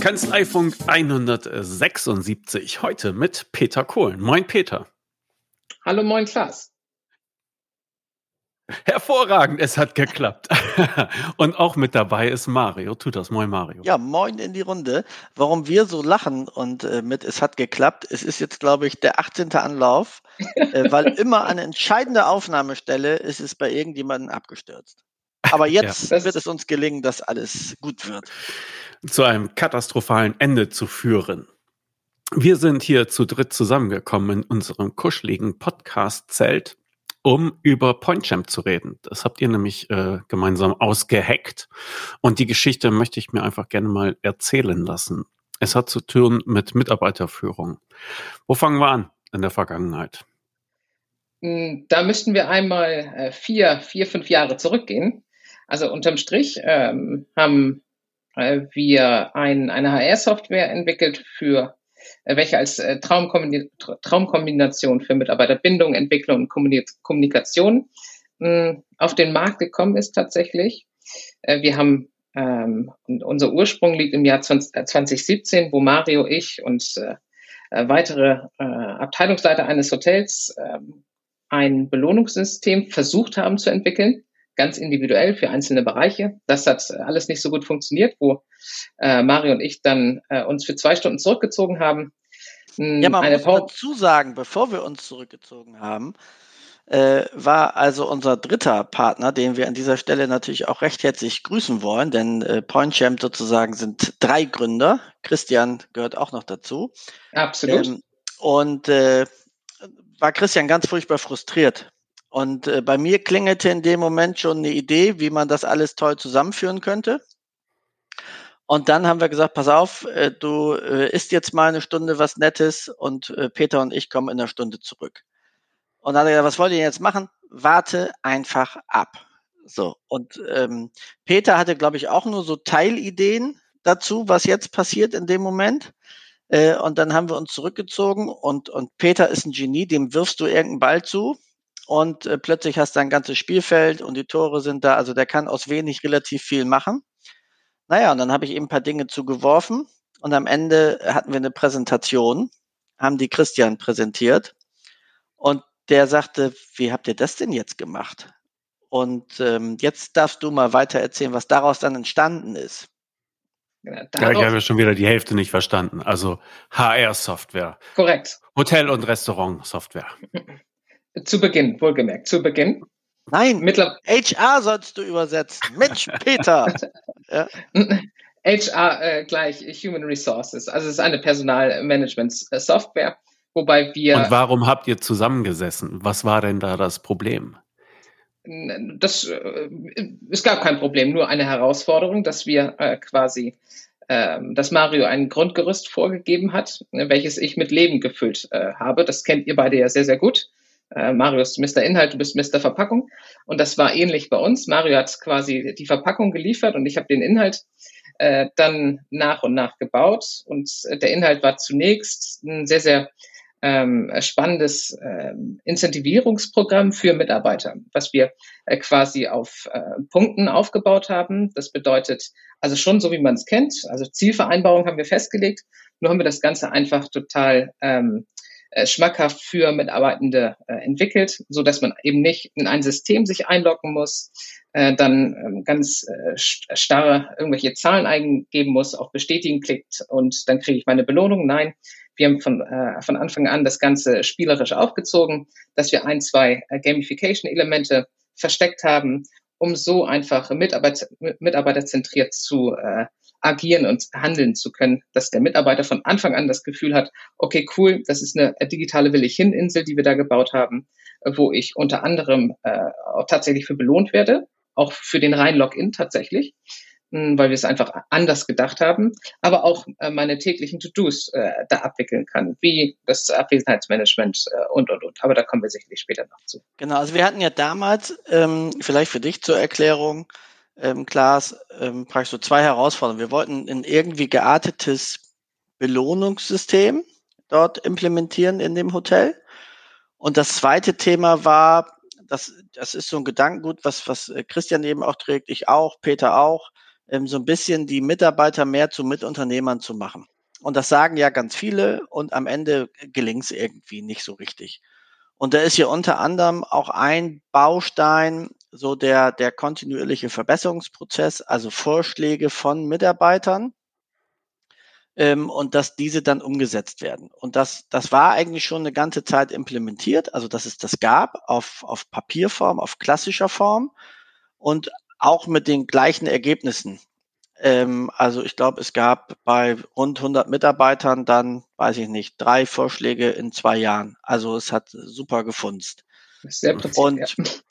Kanzleifunk 176, heute mit Peter Kohlen. Moin Peter. Hallo, moin Klaas. Hervorragend, es hat geklappt. Und auch mit dabei ist Mario. Tut das, moin Mario. Ja, moin in die Runde. Warum wir so lachen und äh, mit es hat geklappt, es ist jetzt, glaube ich, der 18. Anlauf, äh, weil immer an entscheidender Aufnahmestelle ist es bei irgendjemandem abgestürzt. Aber jetzt ja, wird es uns gelingen, dass alles gut wird. Zu einem katastrophalen Ende zu führen. Wir sind hier zu dritt zusammengekommen in unserem kuscheligen Podcast-Zelt um über PointChamp zu reden. Das habt ihr nämlich äh, gemeinsam ausgeheckt. Und die Geschichte möchte ich mir einfach gerne mal erzählen lassen. Es hat zu tun mit Mitarbeiterführung. Wo fangen wir an in der Vergangenheit? Hm, da müssten wir einmal äh, vier, vier, fünf Jahre zurückgehen. Also unterm Strich ähm, haben äh, wir ein, eine HR-Software entwickelt für äh, welche als äh, Traumkombination für Mitarbeiterbindung, Entwicklung und Kommunikation hm, auf den Markt gekommen ist tatsächlich. Äh, wir haben ähm, unser Ursprung liegt im Jahr 2017, wo Mario, ich und weitere Abteilungsleiter eines Hotels ähm, ein Belohnungssystem versucht haben zu entwickeln, ganz individuell für einzelne Bereiche. Das hat alles nicht so gut funktioniert, wo äh, Mario und ich dann äh, uns für zwei Stunden zurückgezogen haben. Hm, ja, man eine muss dazu sagen, bevor wir uns zurückgezogen haben, äh, war also unser dritter Partner, den wir an dieser Stelle natürlich auch recht herzlich grüßen wollen, denn äh, PointChamp sozusagen sind drei Gründer. Christian gehört auch noch dazu. Absolut. Ähm, und äh, war Christian ganz furchtbar frustriert, und äh, bei mir klingelte in dem Moment schon eine Idee, wie man das alles toll zusammenführen könnte. Und dann haben wir gesagt, pass auf, äh, du äh, isst jetzt mal eine Stunde was Nettes und äh, Peter und ich kommen in einer Stunde zurück. Und dann hat er gesagt, was wollt ihr jetzt machen? Warte einfach ab. So. Und ähm, Peter hatte, glaube ich, auch nur so Teilideen dazu, was jetzt passiert in dem Moment. Äh, und dann haben wir uns zurückgezogen und, und Peter ist ein Genie, dem wirfst du irgendeinen Ball zu und äh, plötzlich hast du ein ganzes Spielfeld und die Tore sind da. Also der kann aus wenig relativ viel machen. Naja, und dann habe ich eben ein paar Dinge zugeworfen und am Ende hatten wir eine Präsentation, haben die Christian präsentiert und der sagte, wie habt ihr das denn jetzt gemacht? Und ähm, jetzt darfst du mal weiter erzählen, was daraus dann entstanden ist. Ja, ja, ich habe schon wieder die Hälfte nicht verstanden. Also HR-Software. Korrekt. Hotel- und Restaurant-Software. Zu Beginn, wohlgemerkt, zu Beginn. Nein, Mittler HR sollst du übersetzen. Mensch, Peter. ja. HR äh, gleich Human Resources. Also es ist eine Personalmanagement-Software, wobei wir. Und warum habt ihr zusammengesessen? Was war denn da das Problem? Das, äh, es gab kein Problem, nur eine Herausforderung, dass wir äh, quasi, äh, dass Mario ein Grundgerüst vorgegeben hat, welches ich mit Leben gefüllt äh, habe. Das kennt ihr beide ja sehr, sehr gut. Äh, Mario ist Mr. Inhalt, du bist Mr. Verpackung. Und das war ähnlich bei uns. Mario hat quasi die Verpackung geliefert und ich habe den Inhalt äh, dann nach und nach gebaut. Und äh, der Inhalt war zunächst ein sehr, sehr ähm, spannendes ähm, Incentivierungsprogramm für Mitarbeiter, was wir äh, quasi auf äh, Punkten aufgebaut haben. Das bedeutet also schon so, wie man es kennt. Also Zielvereinbarung haben wir festgelegt. Nur haben wir das Ganze einfach total ähm, äh, schmackhaft für Mitarbeitende äh, entwickelt, so dass man eben nicht in ein System sich einloggen muss, äh, dann ähm, ganz äh, starre irgendwelche Zahlen eingeben muss, auf Bestätigen klickt und dann kriege ich meine Belohnung. Nein, wir haben von, äh, von Anfang an das Ganze spielerisch aufgezogen, dass wir ein, zwei äh, Gamification-Elemente versteckt haben, um so einfach Mitarbeiter, mitarbeiterzentriert zu äh, agieren und handeln zu können, dass der Mitarbeiter von Anfang an das Gefühl hat, okay, cool, das ist eine digitale Willig-Hin-Insel, die wir da gebaut haben, wo ich unter anderem äh, auch tatsächlich für belohnt werde, auch für den rein Login tatsächlich, hm, weil wir es einfach anders gedacht haben, aber auch äh, meine täglichen To-Dos äh, da abwickeln kann, wie das Abwesenheitsmanagement äh, und, und, und. Aber da kommen wir sicherlich später noch zu. Genau, also wir hatten ja damals, ähm, vielleicht für dich zur Erklärung, ähm, Klaas, ähm, praktisch so zwei Herausforderungen. Wir wollten ein irgendwie geartetes Belohnungssystem dort implementieren in dem Hotel. Und das zweite Thema war, das, das ist so ein Gedankengut, was, was äh, Christian eben auch trägt, ich auch, Peter auch, ähm, so ein bisschen die Mitarbeiter mehr zu Mitunternehmern zu machen. Und das sagen ja ganz viele und am Ende gelingt es irgendwie nicht so richtig. Und da ist hier unter anderem auch ein Baustein, so der, der kontinuierliche Verbesserungsprozess, also Vorschläge von Mitarbeitern ähm, und dass diese dann umgesetzt werden. Und das, das war eigentlich schon eine ganze Zeit implementiert, also dass es das gab auf, auf Papierform, auf klassischer Form und auch mit den gleichen Ergebnissen. Ähm, also ich glaube, es gab bei rund 100 Mitarbeitern dann, weiß ich nicht, drei Vorschläge in zwei Jahren. Also es hat super gefunzt. Sehr präzise, und, ja.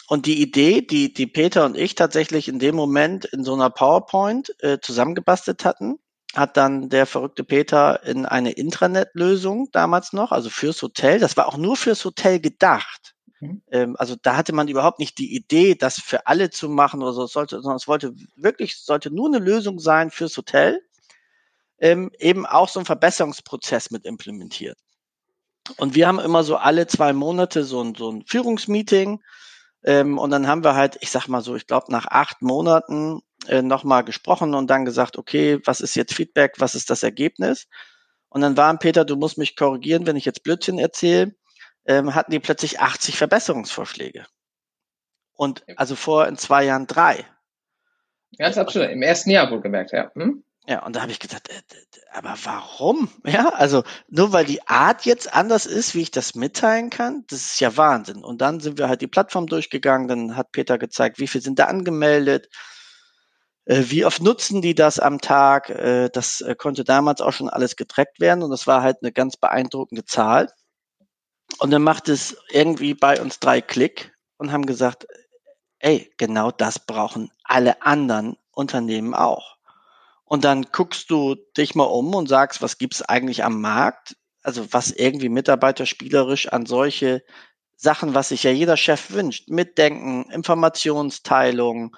Und die Idee, die, die Peter und ich tatsächlich in dem Moment in so einer PowerPoint äh, zusammengebastelt hatten, hat dann der verrückte Peter in eine Intranet-Lösung damals noch, also fürs Hotel. Das war auch nur fürs Hotel gedacht. Mhm. Ähm, also da hatte man überhaupt nicht die Idee, das für alle zu machen oder so. Es sollte, sondern es wollte wirklich, sollte nur eine Lösung sein fürs Hotel. Ähm, eben auch so ein Verbesserungsprozess mit implementiert. Und wir haben immer so alle zwei Monate so ein, so ein Führungsmeeting. Ähm, und dann haben wir halt, ich sag mal so, ich glaube, nach acht Monaten äh, nochmal gesprochen und dann gesagt, okay, was ist jetzt Feedback, was ist das Ergebnis? Und dann waren, Peter, du musst mich korrigieren, wenn ich jetzt Blödsinn erzähle ähm, hatten die plötzlich 80 Verbesserungsvorschläge. Und also vor in zwei Jahren drei. Ganz absolut. Im ersten Jahr wohl gemerkt, ja. Hm? Ja, und da habe ich gedacht, äh, aber warum? Ja, also nur weil die Art jetzt anders ist, wie ich das mitteilen kann, das ist ja Wahnsinn. Und dann sind wir halt die Plattform durchgegangen, dann hat Peter gezeigt, wie viel sind da angemeldet, äh, wie oft nutzen die das am Tag. Äh, das äh, konnte damals auch schon alles getrackt werden und das war halt eine ganz beeindruckende Zahl. Und dann macht es irgendwie bei uns drei Klick und haben gesagt, ey, genau das brauchen alle anderen Unternehmen auch. Und dann guckst du dich mal um und sagst, was gibt's eigentlich am Markt? Also was irgendwie mitarbeiterspielerisch an solche Sachen, was sich ja jeder Chef wünscht, mitdenken, Informationsteilung,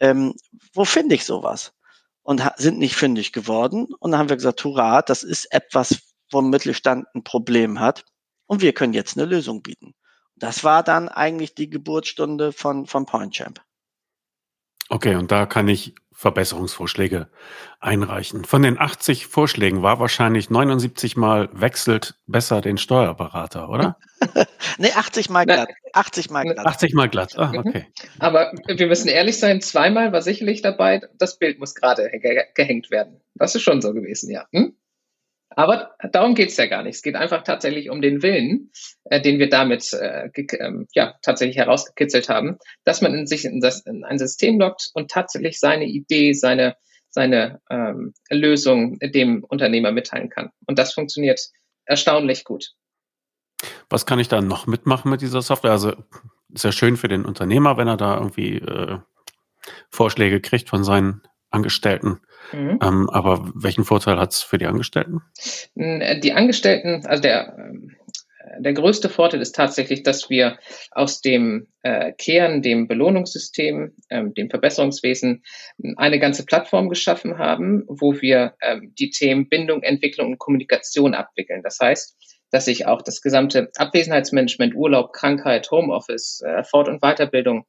ähm, wo finde ich sowas? Und sind nicht fündig geworden. Und dann haben wir gesagt, hurra, das ist etwas, wo Mittelstand ein Problem hat und wir können jetzt eine Lösung bieten. Das war dann eigentlich die Geburtsstunde von, von PointChamp. Okay, und da kann ich Verbesserungsvorschläge einreichen. Von den 80 Vorschlägen war wahrscheinlich 79 Mal wechselt besser den Steuerberater, oder? nee, 80 Mal glatt. 80 Mal glatt. 80 Mal glatt. Ah, mhm. okay. Aber wir müssen ehrlich sein, zweimal war sicherlich dabei, das Bild muss gerade gehängt werden. Das ist schon so gewesen, ja. Hm? Aber darum geht's ja gar nicht. Es geht einfach tatsächlich um den Willen, äh, den wir damit äh, ähm, ja, tatsächlich herausgekitzelt haben, dass man in sich in, das, in ein System lockt und tatsächlich seine Idee, seine, seine ähm, Lösung dem Unternehmer mitteilen kann. Und das funktioniert erstaunlich gut. Was kann ich da noch mitmachen mit dieser Software? Also ist ja schön für den Unternehmer, wenn er da irgendwie äh, Vorschläge kriegt von seinen Angestellten. Mhm. Ähm, aber welchen Vorteil hat es für die Angestellten? Die Angestellten, also der, ähm, der größte Vorteil ist tatsächlich, dass wir aus dem äh, Kern, dem Belohnungssystem, ähm, dem Verbesserungswesen eine ganze Plattform geschaffen haben, wo wir ähm, die Themen Bindung, Entwicklung und Kommunikation abwickeln. Das heißt, dass sich auch das gesamte Abwesenheitsmanagement, Urlaub, Krankheit, Homeoffice, äh, Fort- und Weiterbildung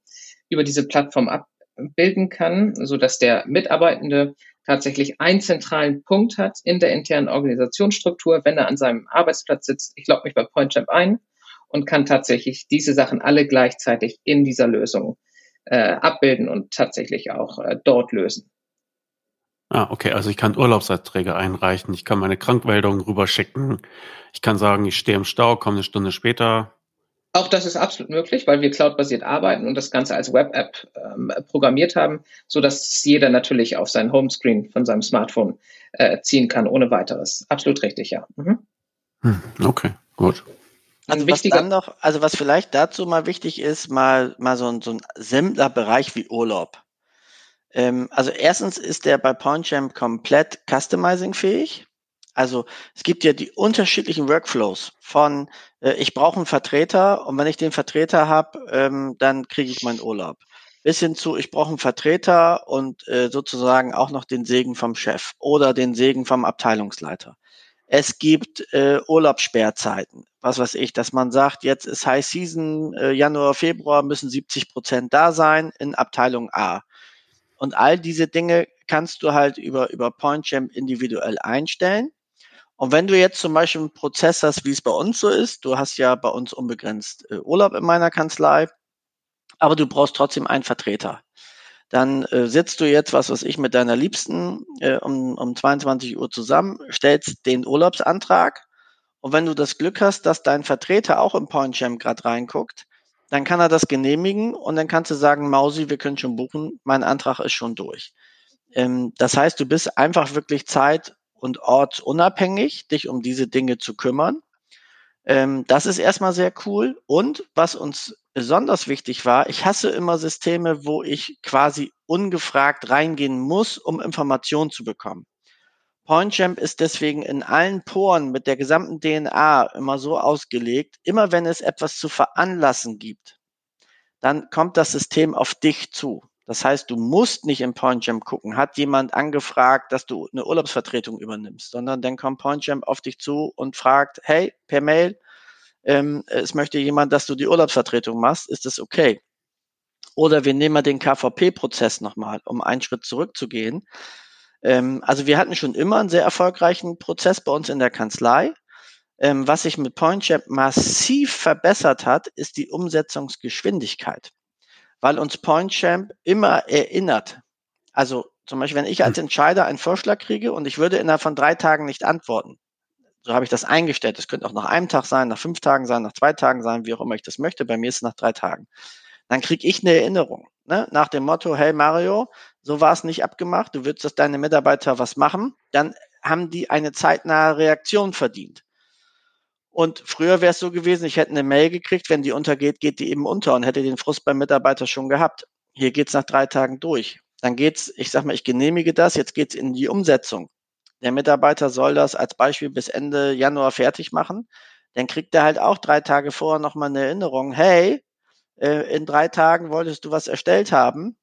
über diese Plattform abbilden kann, so dass der Mitarbeitende tatsächlich einen zentralen Punkt hat in der internen Organisationsstruktur, wenn er an seinem Arbeitsplatz sitzt. Ich logge mich bei PointChamp ein und kann tatsächlich diese Sachen alle gleichzeitig in dieser Lösung äh, abbilden und tatsächlich auch äh, dort lösen. Ah, okay. Also ich kann Urlaubsanträge einreichen, ich kann meine Krankmeldungen rüberschicken, ich kann sagen, ich stehe im Stau, komme eine Stunde später, auch das ist absolut möglich, weil wir cloudbasiert arbeiten und das Ganze als Web-App ähm, programmiert haben, so dass jeder natürlich auf sein Homescreen von seinem Smartphone äh, ziehen kann, ohne weiteres. Absolut richtig, ja. Mhm. Hm, okay, gut. Also was dann noch, also was vielleicht dazu mal wichtig ist, mal, mal so ein, so ein simpler Bereich wie Urlaub. Ähm, also erstens ist der bei PointChamp komplett customizing fähig. Also es gibt ja die unterschiedlichen Workflows von äh, ich brauche einen Vertreter und wenn ich den Vertreter habe, ähm, dann kriege ich meinen Urlaub. Bis hin zu ich brauche einen Vertreter und äh, sozusagen auch noch den Segen vom Chef oder den Segen vom Abteilungsleiter. Es gibt äh, Urlaubssperrzeiten, was weiß ich, dass man sagt, jetzt ist High Season, äh, Januar, Februar müssen 70 Prozent da sein in Abteilung A. Und all diese Dinge kannst du halt über, über PointChamp individuell einstellen. Und wenn du jetzt zum Beispiel einen Prozess hast, wie es bei uns so ist, du hast ja bei uns unbegrenzt äh, Urlaub in meiner Kanzlei, aber du brauchst trotzdem einen Vertreter. Dann äh, sitzt du jetzt, was weiß ich, mit deiner Liebsten äh, um, um 22 Uhr zusammen, stellst den Urlaubsantrag und wenn du das Glück hast, dass dein Vertreter auch im PointChamp gerade reinguckt, dann kann er das genehmigen und dann kannst du sagen, Mausi, wir können schon buchen, mein Antrag ist schon durch. Ähm, das heißt, du bist einfach wirklich zeit- und ortsunabhängig, dich um diese Dinge zu kümmern. Ähm, das ist erstmal sehr cool. Und was uns besonders wichtig war, ich hasse immer Systeme, wo ich quasi ungefragt reingehen muss, um Informationen zu bekommen. PointChamp ist deswegen in allen Poren mit der gesamten DNA immer so ausgelegt, immer wenn es etwas zu veranlassen gibt, dann kommt das System auf dich zu. Das heißt, du musst nicht in PointChamp gucken, hat jemand angefragt, dass du eine Urlaubsvertretung übernimmst, sondern dann kommt PointChamp auf dich zu und fragt, hey, per Mail, ähm, es möchte jemand, dass du die Urlaubsvertretung machst, ist das okay? Oder wir nehmen mal den KVP-Prozess nochmal, um einen Schritt zurückzugehen. Ähm, also wir hatten schon immer einen sehr erfolgreichen Prozess bei uns in der Kanzlei. Ähm, was sich mit PointChamp massiv verbessert hat, ist die Umsetzungsgeschwindigkeit, weil uns PointChamp immer erinnert. Also zum Beispiel, wenn ich als hm. Entscheider einen Vorschlag kriege und ich würde innerhalb von drei Tagen nicht antworten, so habe ich das eingestellt. Das könnte auch nach einem Tag sein, nach fünf Tagen sein, nach zwei Tagen sein, wie auch immer ich das möchte. Bei mir ist es nach drei Tagen. Dann kriege ich eine Erinnerung ne? nach dem Motto, hey Mario, so war es nicht abgemacht, du würdest, dass deine Mitarbeiter was machen, dann haben die eine zeitnahe Reaktion verdient. Und früher wäre es so gewesen, ich hätte eine Mail gekriegt, wenn die untergeht, geht die eben unter und hätte den Frust beim Mitarbeiter schon gehabt. Hier geht's nach drei Tagen durch. Dann geht's, ich sag mal, ich genehmige das, jetzt geht's in die Umsetzung. Der Mitarbeiter soll das als Beispiel bis Ende Januar fertig machen. Dann kriegt er halt auch drei Tage vorher nochmal eine Erinnerung. Hey, äh, in drei Tagen wolltest du was erstellt haben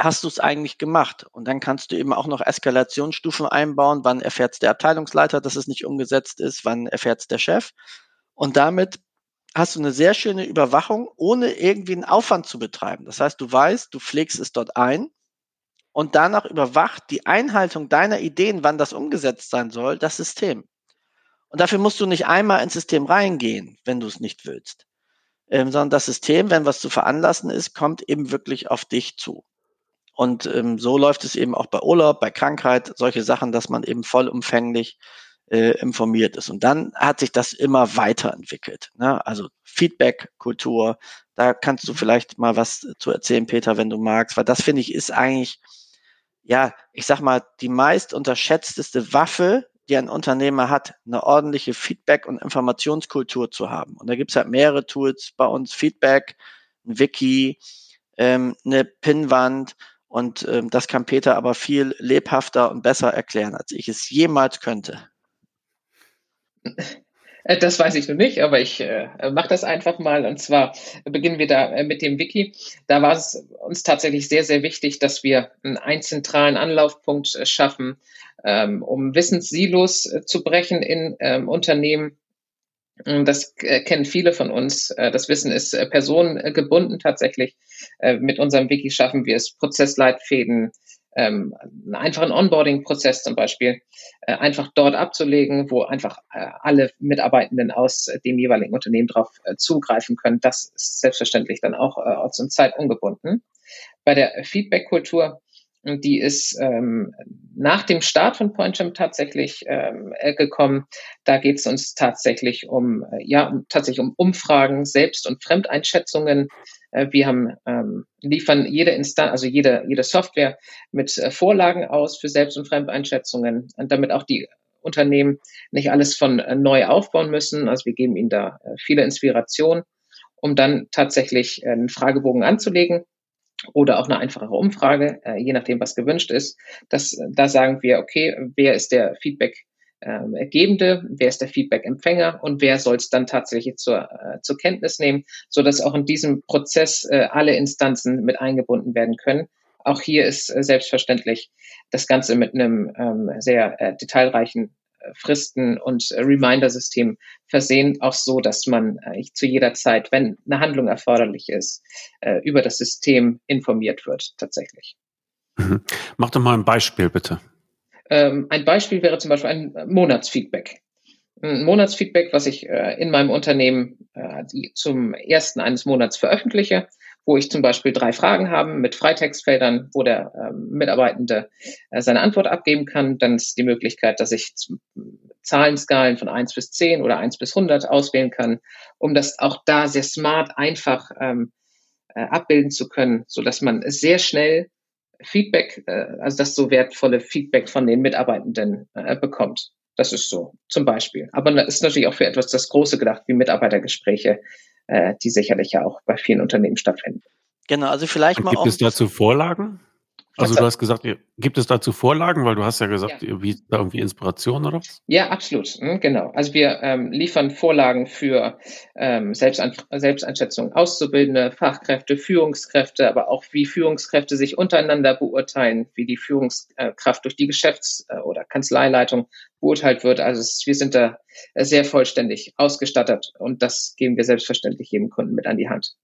hast du es eigentlich gemacht? Und dann kannst du eben auch noch Eskalationsstufen einbauen. Wann erfährt es der Abteilungsleiter, dass es nicht umgesetzt ist? Wann erfährt es der Chef? Und damit hast du eine sehr schöne Überwachung, ohne irgendwie einen Aufwand zu betreiben. Das heißt, du weißt, du pflegst es dort ein und danach überwacht die Einhaltung deiner Ideen, wann das umgesetzt sein soll, das System. Und dafür musst du nicht einmal ins System reingehen, wenn du es nicht willst. Ähm, sondern das System, wenn was zu veranlassen ist, kommt eben wirklich auf dich zu. Und ähm, so läuft es eben auch bei Urlaub, bei Krankheit, solche Sachen, dass man eben vollumfänglich äh, informiert ist. Und dann hat sich das immer weiterentwickelt. Ne? Also Feedback-Kultur, da kannst du vielleicht mal was zu erzählen, Peter, wenn du magst, weil das finde ich ist eigentlich, ja, ich sag mal, die meist unterschätzteste Waffe, die ein Unternehmer hat, eine ordentliche Feedback- und Informationskultur zu haben. Und da gibt es halt mehrere Tools bei uns, Feedback, ein Wiki, ähm, eine Pinnwand und ähm, das kann Peter aber viel lebhafter und besser erklären, als ich es jemals könnte. Äh, das weiß ich noch nicht, aber ich äh, mache das einfach mal. Und zwar beginnen wir da äh, mit dem Wiki. Da war es uns tatsächlich sehr, sehr wichtig, dass wir einen zentralen Anlaufpunkt äh, schaffen, ähm, um Wissenssilos äh, zu brechen in ähm, Unternehmen das äh, kennen viele von uns. Äh, das Wissen ist äh, personengebunden tatsächlich. Mit unserem Wiki schaffen wir es, Prozessleitfäden, ähm, einen einfachen Onboarding-Prozess zum Beispiel, einfach dort abzulegen, wo einfach alle Mitarbeitenden aus dem jeweiligen Unternehmen darauf zugreifen können. Das ist selbstverständlich dann auch orts- und zeitungebunden. Bei der Feedback-Kultur und die ist ähm, nach dem Start von PointJump tatsächlich ähm, äh, gekommen. Da geht es uns tatsächlich um, äh, ja, um, tatsächlich um Umfragen, Selbst- und Fremdeinschätzungen. Äh, wir haben, ähm, liefern jede Instanz, also jede, jede Software mit äh, Vorlagen aus für Selbst- und Fremdeinschätzungen, und damit auch die Unternehmen nicht alles von äh, neu aufbauen müssen. Also wir geben ihnen da äh, viele Inspirationen, um dann tatsächlich einen Fragebogen anzulegen oder auch eine einfache Umfrage, äh, je nachdem, was gewünscht ist. Das, da sagen wir, okay, wer ist der Feedback ähm, Gebende, wer ist der Feedback-Empfänger und wer soll es dann tatsächlich zur, äh, zur Kenntnis nehmen, so dass auch in diesem Prozess äh, alle Instanzen mit eingebunden werden können. Auch hier ist äh, selbstverständlich das Ganze mit einem ähm, sehr äh, detailreichen Fristen und Reminder-System versehen, auch so, dass man äh, zu jeder Zeit, wenn eine Handlung erforderlich ist, äh, über das System informiert wird tatsächlich. Mhm. Mach doch mal ein Beispiel, bitte. Ähm, ein Beispiel wäre zum Beispiel ein Monatsfeedback. Ein Monatsfeedback, was ich äh, in meinem Unternehmen äh, zum ersten eines Monats veröffentliche, wo ich zum Beispiel drei Fragen habe mit Freitextfeldern, wo der ähm, Mitarbeitende äh, seine Antwort abgeben kann. Dann ist die Möglichkeit, dass ich Zahlenskalen von eins bis zehn oder eins bis hundert auswählen kann, um das auch da sehr smart, einfach ähm, äh, abbilden zu können, so dass man sehr schnell Feedback, äh, also das so wertvolle Feedback von den Mitarbeitenden äh, bekommt. Das ist so, zum Beispiel. Aber das ist natürlich auch für etwas das Große gedacht, wie Mitarbeitergespräche, die sicherlich ja auch bei vielen Unternehmen stattfinden. Genau, also vielleicht mal. Gibt es dazu Vorlagen? Also du hast gesagt, gibt es dazu Vorlagen, weil du hast ja gesagt, ja. wie da irgendwie Inspiration oder was? Ja, absolut, hm, genau. Also wir ähm, liefern Vorlagen für ähm, Selbstan Selbsteinschätzung Auszubildende, Fachkräfte, Führungskräfte, aber auch wie Führungskräfte sich untereinander beurteilen, wie die Führungskraft durch die Geschäfts- äh, oder Kanzleileitung beurteilt wird. Also wir sind da sehr vollständig ausgestattet und das geben wir selbstverständlich jedem Kunden mit an die Hand.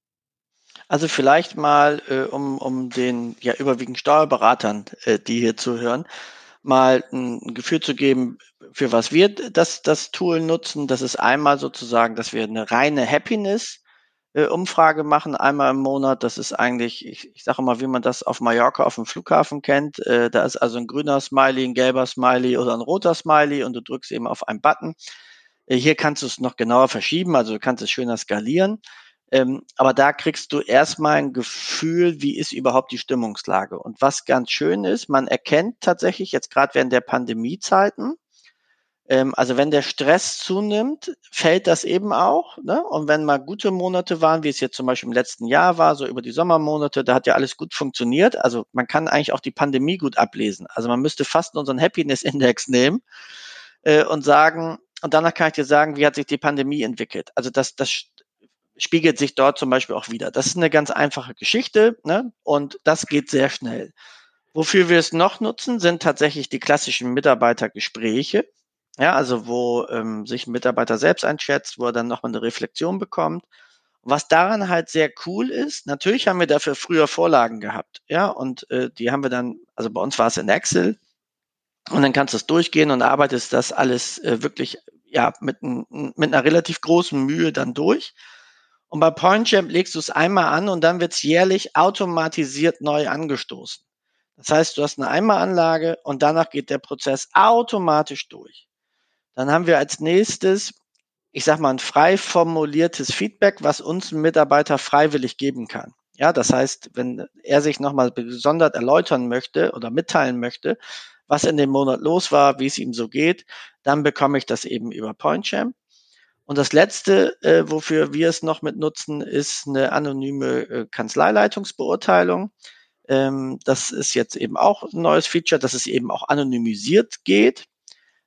Also vielleicht mal, äh, um, um den ja überwiegend Steuerberatern, äh, die hier zuhören, mal ein Gefühl zu geben, für was wir das, das Tool nutzen. Das ist einmal sozusagen, dass wir eine reine Happiness äh, Umfrage machen, einmal im Monat. Das ist eigentlich, ich, ich sage mal, wie man das auf Mallorca auf dem Flughafen kennt. Äh, da ist also ein grüner Smiley, ein gelber Smiley oder ein roter Smiley und du drückst eben auf einen Button. Äh, hier kannst du es noch genauer verschieben, also du kannst es schöner skalieren. Ähm, aber da kriegst du erstmal ein Gefühl, wie ist überhaupt die Stimmungslage. Und was ganz schön ist, man erkennt tatsächlich jetzt gerade während der Pandemiezeiten, ähm, also wenn der Stress zunimmt, fällt das eben auch. Ne? Und wenn mal gute Monate waren, wie es jetzt zum Beispiel im letzten Jahr war, so über die Sommermonate, da hat ja alles gut funktioniert. Also man kann eigentlich auch die Pandemie gut ablesen. Also man müsste fast unseren Happiness Index nehmen äh, und sagen, und danach kann ich dir sagen, wie hat sich die Pandemie entwickelt. Also das, das spiegelt sich dort zum Beispiel auch wieder. Das ist eine ganz einfache Geschichte ne? und das geht sehr schnell. Wofür wir es noch nutzen, sind tatsächlich die klassischen Mitarbeitergespräche. Ja, also wo ähm, sich ein Mitarbeiter selbst einschätzt, wo er dann nochmal eine Reflexion bekommt. Was daran halt sehr cool ist, natürlich haben wir dafür früher Vorlagen gehabt, ja, und äh, die haben wir dann, also bei uns war es in Excel, und dann kannst du es durchgehen und arbeitest das alles äh, wirklich ja mit, mit einer relativ großen Mühe dann durch. Und bei PointChamp legst du es einmal an und dann wird es jährlich automatisiert neu angestoßen. Das heißt, du hast eine Einmalanlage und danach geht der Prozess automatisch durch. Dann haben wir als nächstes, ich sag mal, ein frei formuliertes Feedback, was uns ein Mitarbeiter freiwillig geben kann. Ja, das heißt, wenn er sich nochmal besonders erläutern möchte oder mitteilen möchte, was in dem Monat los war, wie es ihm so geht, dann bekomme ich das eben über PointChamp. Und das Letzte, äh, wofür wir es noch mit nutzen, ist eine anonyme äh, Kanzleileitungsbeurteilung. Ähm, das ist jetzt eben auch ein neues Feature, dass es eben auch anonymisiert geht.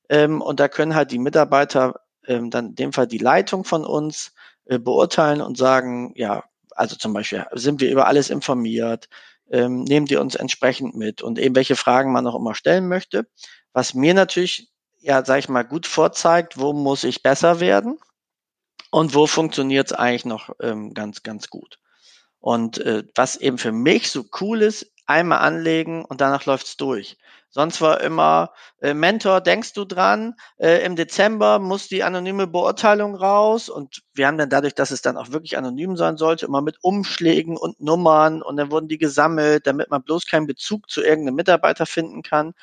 Ähm, und da können halt die Mitarbeiter ähm, dann in dem Fall die Leitung von uns äh, beurteilen und sagen, ja, also zum Beispiel, sind wir über alles informiert, ähm, nehmen die uns entsprechend mit und eben welche Fragen man auch immer stellen möchte. Was mir natürlich, ja, sag ich mal, gut vorzeigt, wo muss ich besser werden und wo funktioniert es eigentlich noch ähm, ganz, ganz gut. Und äh, was eben für mich so cool ist, einmal anlegen und danach läuft's durch. Sonst war immer, äh, Mentor, denkst du dran, äh, im Dezember muss die anonyme Beurteilung raus und wir haben dann dadurch, dass es dann auch wirklich anonym sein sollte, immer mit Umschlägen und Nummern und dann wurden die gesammelt, damit man bloß keinen Bezug zu irgendeinem Mitarbeiter finden kann.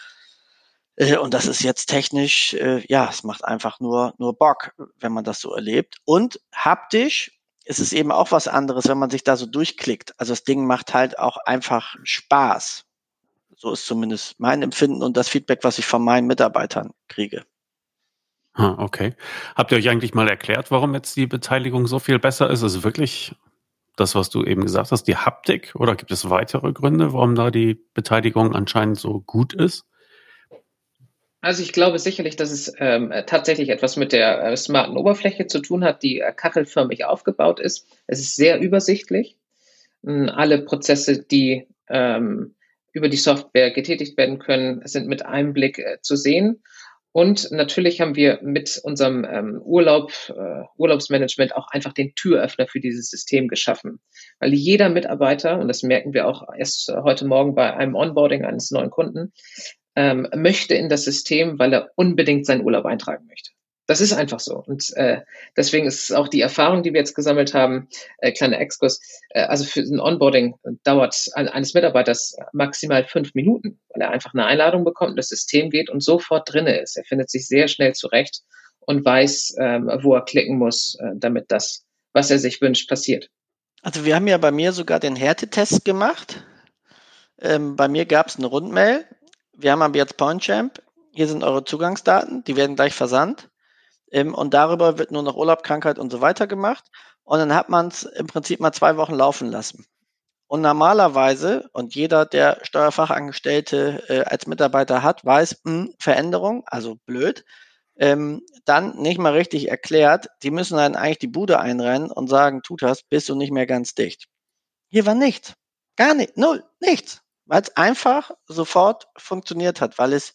Äh, und das ist jetzt technisch, äh, ja, es macht einfach nur, nur Bock, wenn man das so erlebt. Und haptisch ist es eben auch was anderes, wenn man sich da so durchklickt. Also das Ding macht halt auch einfach Spaß. So ist zumindest mein Empfinden und das Feedback, was ich von meinen Mitarbeitern kriege. Okay. Habt ihr euch eigentlich mal erklärt, warum jetzt die Beteiligung so viel besser ist? Ist es wirklich das, was du eben gesagt hast, die Haptik? Oder gibt es weitere Gründe, warum da die Beteiligung anscheinend so gut ist? Also ich glaube sicherlich, dass es ähm, tatsächlich etwas mit der äh, smarten Oberfläche zu tun hat, die äh, kachelförmig aufgebaut ist. Es ist sehr übersichtlich. Ähm, alle Prozesse, die ähm, über die Software getätigt werden können, sind mit einem Blick äh, zu sehen. Und natürlich haben wir mit unserem ähm, Urlaub, äh, Urlaubsmanagement auch einfach den Türöffner für dieses System geschaffen. Weil jeder Mitarbeiter, und das merken wir auch erst heute Morgen bei einem Onboarding eines neuen Kunden, ähm, möchte in das System, weil er unbedingt seinen Urlaub eintragen möchte. Das ist einfach so. Und äh, deswegen ist auch die Erfahrung, die wir jetzt gesammelt haben, äh, kleiner Exkurs, äh, also für ein Onboarding dauert eines Mitarbeiters maximal fünf Minuten, weil er einfach eine Einladung bekommt, das System geht und sofort drinne ist. Er findet sich sehr schnell zurecht und weiß, ähm, wo er klicken muss, äh, damit das, was er sich wünscht, passiert. Also wir haben ja bei mir sogar den Härtetest gemacht. Ähm, bei mir gab es eine Rundmail. Wir haben aber jetzt PointChamp. Hier sind eure Zugangsdaten. Die werden gleich versandt. Ähm, und darüber wird nur noch Urlaub, Krankheit und so weiter gemacht. Und dann hat man es im Prinzip mal zwei Wochen laufen lassen. Und normalerweise, und jeder, der Steuerfachangestellte äh, als Mitarbeiter hat, weiß, mh, hm, Veränderung, also blöd, ähm, dann nicht mal richtig erklärt, die müssen dann eigentlich die Bude einrennen und sagen, tut das, bist du nicht mehr ganz dicht. Hier war nichts. Gar nicht, null, nichts. Weil es einfach sofort funktioniert hat, weil es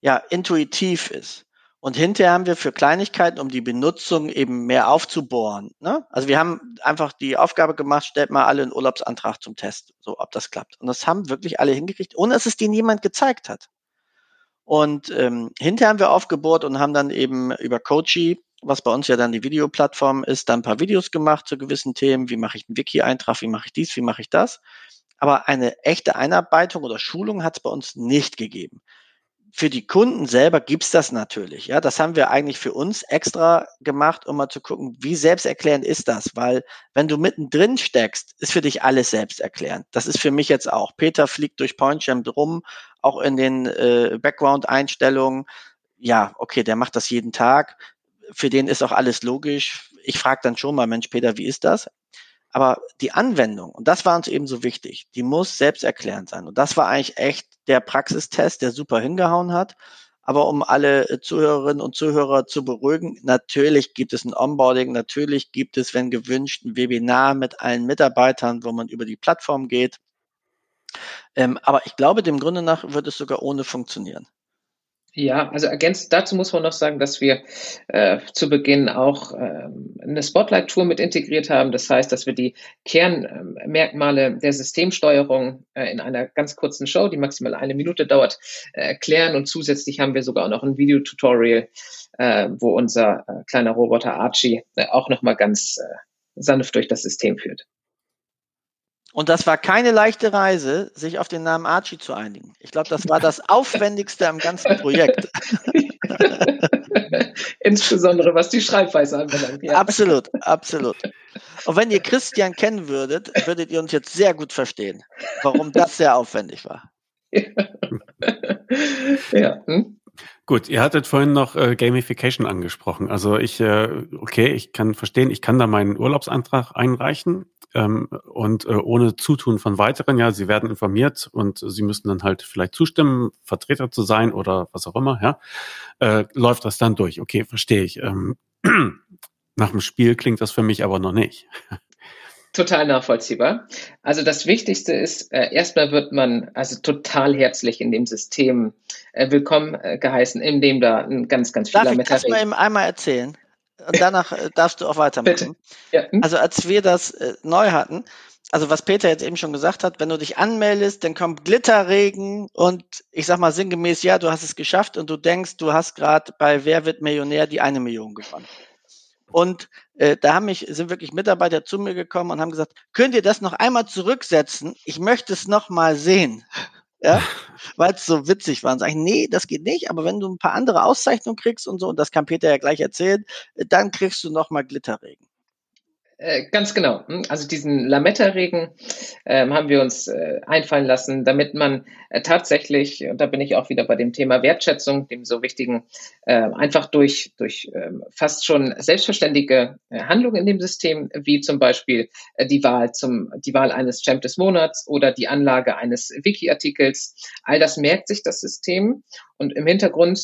ja intuitiv ist. Und hinterher haben wir für Kleinigkeiten, um die Benutzung eben mehr aufzubohren. Ne? Also wir haben einfach die Aufgabe gemacht, stellt mal alle einen Urlaubsantrag zum Test, so ob das klappt. Und das haben wirklich alle hingekriegt, ohne dass es denen jemand gezeigt hat. Und ähm, hinterher haben wir aufgebohrt und haben dann eben über Coachy, was bei uns ja dann die Videoplattform ist, dann ein paar Videos gemacht zu gewissen Themen. Wie mache ich einen Wiki-Eintrag? Wie mache ich dies? Wie mache ich das? Aber eine echte Einarbeitung oder Schulung hat es bei uns nicht gegeben für die Kunden selber gibt's das natürlich. Ja, das haben wir eigentlich für uns extra gemacht, um mal zu gucken, wie selbsterklärend ist das? Weil wenn du mittendrin steckst, ist für dich alles selbsterklärend. Das ist für mich jetzt auch. Peter fliegt durch PointJam drum, auch in den äh, Background-Einstellungen. Ja, okay, der macht das jeden Tag. Für den ist auch alles logisch. Ich frage dann schon mal, Mensch, Peter, wie ist das? Aber die Anwendung, und das war uns eben so wichtig, die muss selbsterklärend sein. Und das war eigentlich echt der Praxistest, der super hingehauen hat. Aber um alle äh, Zuhörerinnen und Zuhörer zu beruhigen, natürlich gibt es ein Onboarding, natürlich gibt es, wenn gewünscht, ein Webinar mit allen Mitarbeitern, wo man über die Plattform geht. Ähm, aber ich glaube, dem Grunde nach wird es sogar ohne funktionieren. Ja, also ergänzt dazu muss man noch sagen, dass wir äh, zu Beginn auch ähm, eine Spotlight-Tour mit integriert haben. Das heißt, dass wir die Kernmerkmale der Systemsteuerung äh, in einer ganz kurzen Show, die maximal eine Minute dauert, äh, erklären. Und zusätzlich haben wir sogar noch ein Videotutorial, äh, wo unser äh, kleiner Roboter Archie äh, auch nochmal ganz äh, sanft durch das System führt. Und das war keine leichte Reise, sich auf den Namen Archie zu einigen. Ich glaube, das war das Aufwendigste am ganzen Projekt. Insbesondere was die Schreibweise anbelangt. Ja. Absolut, absolut. Und wenn ihr Christian kennen würdet, würdet ihr uns jetzt sehr gut verstehen, warum das sehr aufwendig war. Ja. ja. Hm? Gut, ihr hattet vorhin noch äh, Gamification angesprochen. Also ich, äh, okay, ich kann verstehen, ich kann da meinen Urlaubsantrag einreichen ähm, und äh, ohne Zutun von weiteren, ja, sie werden informiert und sie müssen dann halt vielleicht zustimmen, Vertreter zu sein oder was auch immer, ja, äh, läuft das dann durch. Okay, verstehe ich. Ähm, nach dem Spiel klingt das für mich aber noch nicht. Total nachvollziehbar. Also das Wichtigste ist, äh, erstmal wird man also total herzlich in dem System äh, willkommen äh, geheißen, in dem da ein ganz, ganz vieler Darf ich das mal eben einmal erzählen? Und danach äh, darfst du auch weitermachen. Ja. Hm? Also als wir das äh, neu hatten, also was Peter jetzt eben schon gesagt hat, wenn du dich anmeldest, dann kommt Glitterregen und ich sag mal sinngemäß, ja, du hast es geschafft und du denkst, du hast gerade bei Wer wird Millionär die eine Million gewonnen. Und äh, da haben mich, sind wirklich Mitarbeiter zu mir gekommen und haben gesagt, könnt ihr das noch einmal zurücksetzen? Ich möchte es noch mal sehen. Ja, weil es so witzig war. Und sag ich, nee, das geht nicht, aber wenn du ein paar andere Auszeichnungen kriegst und so, und das kann Peter ja gleich erzählen, dann kriegst du noch mal Glitterregen. Äh, ganz genau. Hm, also diesen Lametta-Regen äh, haben wir uns äh, einfallen lassen, damit man äh, tatsächlich, und da bin ich auch wieder bei dem Thema Wertschätzung, dem so wichtigen, äh, einfach durch, durch ähm, fast schon selbstverständige äh, Handlungen in dem System, wie zum Beispiel die Wahl zum, die Wahl eines Champ des Monats oder die Anlage eines Wiki-Artikels. All das merkt sich das System und im Hintergrund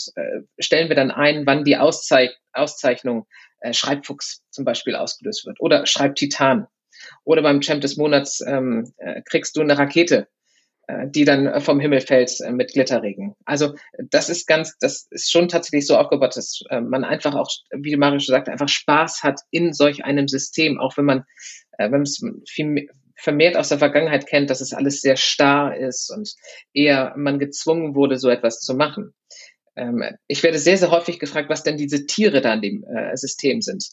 stellen wir dann ein, wann die Auszeich Auszeichnung äh, Schreibfuchs zum Beispiel ausgelöst wird oder Schreibtitan. Oder beim Champ des Monats ähm, äh, kriegst du eine Rakete äh, die dann vom Himmel fällt äh, mit Glitterregen. Also das ist ganz, das ist schon tatsächlich so aufgebaut, dass äh, man einfach auch, wie Mario schon sagte, einfach Spaß hat in solch einem System, auch wenn man, wenn man es viel vermehrt aus der Vergangenheit kennt, dass es alles sehr starr ist und eher man gezwungen wurde, so etwas zu machen. Ähm, ich werde sehr, sehr häufig gefragt, was denn diese Tiere da in dem System sind.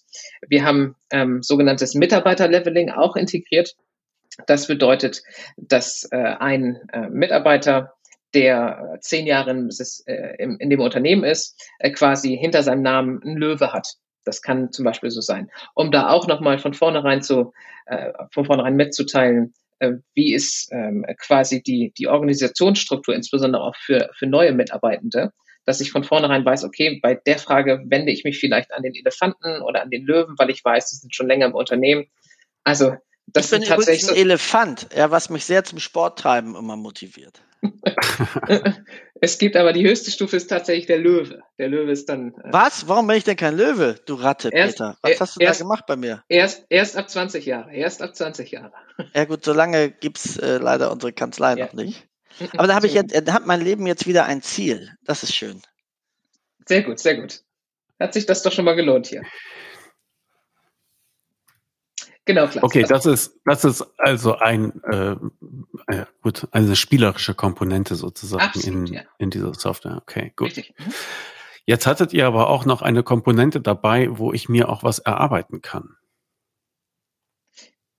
Wir haben ähm, sogenanntes Mitarbeiterleveling auch integriert. Das bedeutet, dass äh, ein äh, Mitarbeiter, der äh, zehn Jahre in, äh, in, dem Unternehmen ist, äh, quasi hinter seinem Namen einen Löwe hat. Das kann zum Beispiel so sein. Um da auch nochmal von vornherein zu, äh, von vornherein mitzuteilen, äh, wie ist ähm, quasi die, die Organisationsstruktur, insbesondere auch für, für neue Mitarbeitende, dass ich von vornherein weiß, okay, bei der Frage wende ich mich vielleicht an den Elefanten oder an den Löwen, weil ich weiß, die sind schon länger im Unternehmen. Also das ich bin tatsächlich ein Elefant, ja, was mich sehr zum Sporttreiben immer motiviert. es gibt aber die höchste Stufe ist tatsächlich der Löwe. Der Löwe ist dann. Äh, was? Warum bin ich denn kein Löwe, du Ratte, erst, Peter? Was hast du erst, da gemacht bei mir? Erst, erst ab 20 Jahre. Erst ab 20 Jahre. Ja gut, so lange gibt's äh, leider unsere Kanzlei ja. noch nicht. Aber da habe ich jetzt, äh, hat mein Leben jetzt wieder ein Ziel. Das ist schön. Sehr gut, sehr gut. Hat sich das doch schon mal gelohnt hier. Genau, klar. Okay, das ist, das ist also ein, äh, äh, gut, eine spielerische Komponente sozusagen Absolut, in, ja. in dieser Software. Okay, gut. Richtig. Mhm. Jetzt hattet ihr aber auch noch eine Komponente dabei, wo ich mir auch was erarbeiten kann.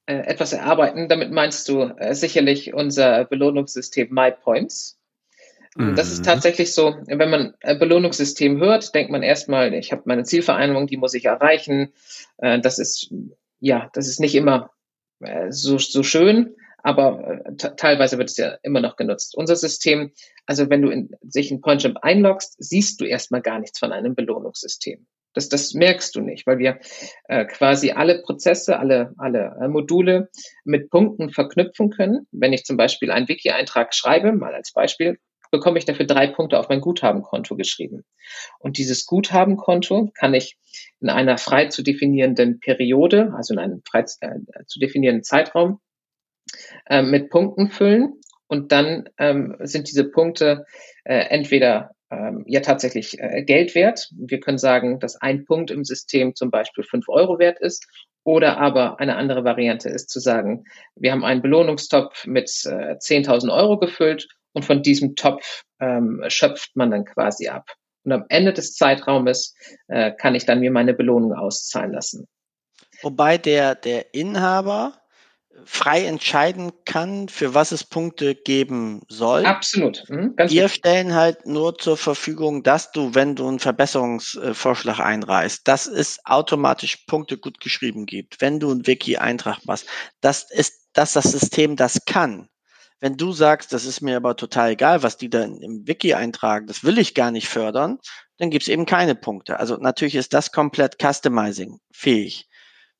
Äh, etwas erarbeiten, damit meinst du äh, sicherlich unser Belohnungssystem MyPoints. Das ist mhm. tatsächlich so, wenn man äh, Belohnungssystem hört, denkt man erstmal, ich habe meine Zielvereinbarung, die muss ich erreichen. Äh, das ist ja, das ist nicht immer äh, so, so schön, aber teilweise wird es ja immer noch genutzt. Unser System, also wenn du in, sich in PointJump einloggst, siehst du erstmal gar nichts von einem Belohnungssystem. Das, das merkst du nicht, weil wir äh, quasi alle Prozesse, alle, alle äh, Module mit Punkten verknüpfen können. Wenn ich zum Beispiel einen Wiki-Eintrag schreibe, mal als Beispiel, bekomme ich dafür drei Punkte auf mein Guthabenkonto geschrieben. Und dieses Guthabenkonto kann ich in einer frei zu definierenden Periode, also in einem frei äh, zu definierenden Zeitraum, äh, mit Punkten füllen. Und dann ähm, sind diese Punkte äh, entweder ähm, ja tatsächlich äh, Geld wert. Wir können sagen, dass ein Punkt im System zum Beispiel fünf Euro wert ist. Oder aber eine andere Variante ist zu sagen, wir haben einen Belohnungstopf mit äh, 10.000 Euro gefüllt und von diesem Topf ähm, schöpft man dann quasi ab. Und am Ende des Zeitraumes äh, kann ich dann mir meine Belohnung auszahlen lassen. Wobei der, der Inhaber frei entscheiden kann, für was es Punkte geben soll. Absolut. Mhm, Wir richtig. stellen halt nur zur Verfügung, dass du, wenn du einen Verbesserungsvorschlag einreißt, dass es automatisch Punkte gut geschrieben gibt. Wenn du einen Wiki-Eintrag machst, das ist, dass das System das kann. Wenn du sagst, das ist mir aber total egal, was die da im Wiki eintragen, das will ich gar nicht fördern, dann gibt's eben keine Punkte. Also natürlich ist das komplett customizing fähig.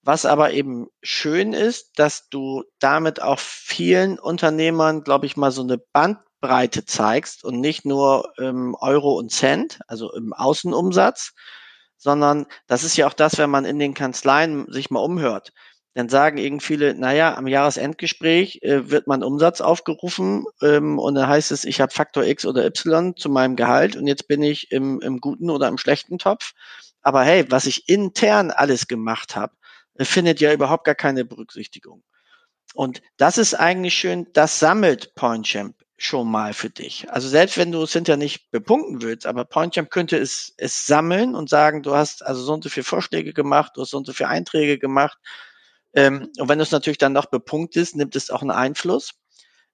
Was aber eben schön ist, dass du damit auch vielen Unternehmern, glaube ich, mal so eine Bandbreite zeigst und nicht nur ähm, Euro und Cent, also im Außenumsatz, sondern das ist ja auch das, wenn man in den Kanzleien sich mal umhört dann sagen irgendwie viele, naja, am Jahresendgespräch äh, wird mein Umsatz aufgerufen ähm, und dann heißt es, ich habe Faktor X oder Y zu meinem Gehalt und jetzt bin ich im, im guten oder im schlechten Topf. Aber hey, was ich intern alles gemacht habe, findet ja überhaupt gar keine Berücksichtigung. Und das ist eigentlich schön, das sammelt PointChamp schon mal für dich. Also selbst wenn du es hinterher nicht bepunkten willst, aber PointChamp könnte es, es sammeln und sagen, du hast also so und so viele Vorschläge gemacht, du hast so und so viele Einträge gemacht ähm, und wenn du es natürlich dann noch bepunktest, nimmt es auch einen Einfluss.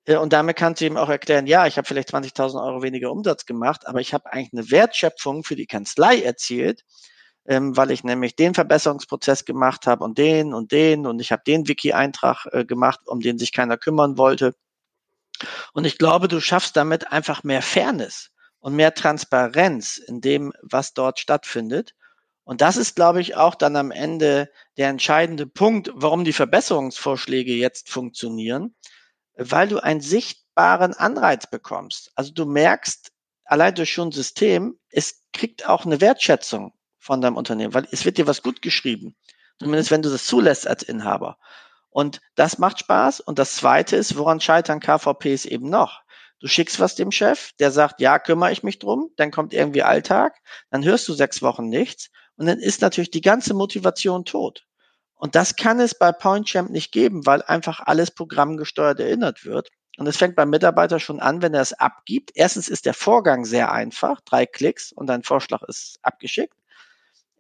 Äh, und damit kannst du ihm auch erklären, ja, ich habe vielleicht 20.000 Euro weniger Umsatz gemacht, aber ich habe eigentlich eine Wertschöpfung für die Kanzlei erzielt, ähm, weil ich nämlich den Verbesserungsprozess gemacht habe und den und den und ich habe den Wiki-Eintrag äh, gemacht, um den sich keiner kümmern wollte. Und ich glaube, du schaffst damit einfach mehr Fairness und mehr Transparenz in dem, was dort stattfindet. Und das ist, glaube ich, auch dann am Ende der entscheidende Punkt, warum die Verbesserungsvorschläge jetzt funktionieren, weil du einen sichtbaren Anreiz bekommst. Also du merkst allein durch schon System, es kriegt auch eine Wertschätzung von deinem Unternehmen, weil es wird dir was gut geschrieben. Zumindest wenn du das zulässt als Inhaber. Und das macht Spaß. Und das zweite ist, woran scheitern KVPs eben noch? Du schickst was dem Chef, der sagt, ja, kümmere ich mich drum, dann kommt irgendwie Alltag, dann hörst du sechs Wochen nichts und dann ist natürlich die ganze Motivation tot. Und das kann es bei PointChamp nicht geben, weil einfach alles programmgesteuert erinnert wird. Und es fängt beim Mitarbeiter schon an, wenn er es abgibt. Erstens ist der Vorgang sehr einfach, drei Klicks und dein Vorschlag ist abgeschickt.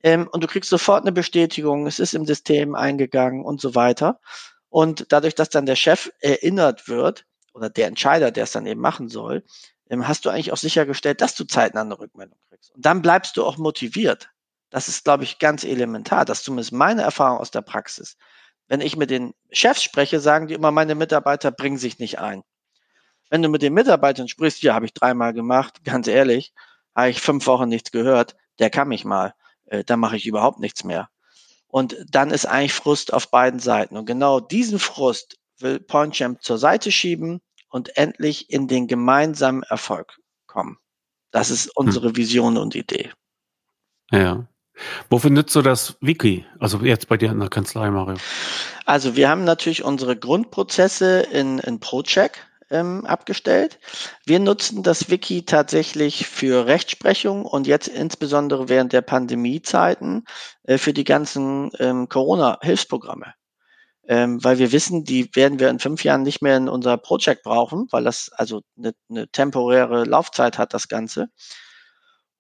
Ähm, und du kriegst sofort eine Bestätigung, es ist im System eingegangen und so weiter. Und dadurch, dass dann der Chef erinnert wird, oder der Entscheider, der es dann eben machen soll, ähm, hast du eigentlich auch sichergestellt, dass du zeitnah eine Rückmeldung kriegst. Und dann bleibst du auch motiviert. Das ist, glaube ich, ganz elementar. Das ist zumindest meine Erfahrung aus der Praxis. Wenn ich mit den Chefs spreche, sagen die immer, meine Mitarbeiter bringen sich nicht ein. Wenn du mit den Mitarbeitern sprichst, ja, habe ich dreimal gemacht, ganz ehrlich, habe ich fünf Wochen nichts gehört, der kann mich mal, äh, dann mache ich überhaupt nichts mehr. Und dann ist eigentlich Frust auf beiden Seiten. Und genau diesen Frust will PointChamp zur Seite schieben und endlich in den gemeinsamen Erfolg kommen. Das ist unsere hm. Vision und Idee. Ja. Wo findest du das Wiki? Also jetzt bei dir in der Kanzlei, Mario. Also wir haben natürlich unsere Grundprozesse in, in ProCheck ähm, abgestellt. Wir nutzen das Wiki tatsächlich für Rechtsprechung und jetzt insbesondere während der Pandemiezeiten äh, für die ganzen ähm, Corona-Hilfsprogramme. Ähm, weil wir wissen, die werden wir in fünf Jahren nicht mehr in unser Project brauchen, weil das also eine, eine temporäre Laufzeit hat, das Ganze.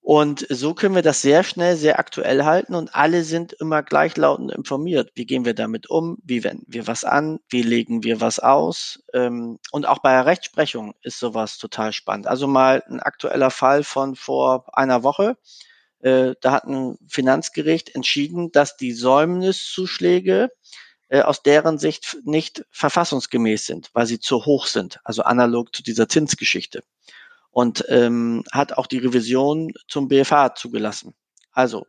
Und so können wir das sehr schnell, sehr aktuell halten und alle sind immer gleichlautend informiert. Wie gehen wir damit um? Wie wenden wir was an? Wie legen wir was aus? Ähm, und auch bei der Rechtsprechung ist sowas total spannend. Also mal ein aktueller Fall von vor einer Woche. Äh, da hat ein Finanzgericht entschieden, dass die Säumniszuschläge äh, aus deren Sicht nicht verfassungsgemäß sind, weil sie zu hoch sind, also analog zu dieser Zinsgeschichte und ähm, hat auch die Revision zum BFH zugelassen. Also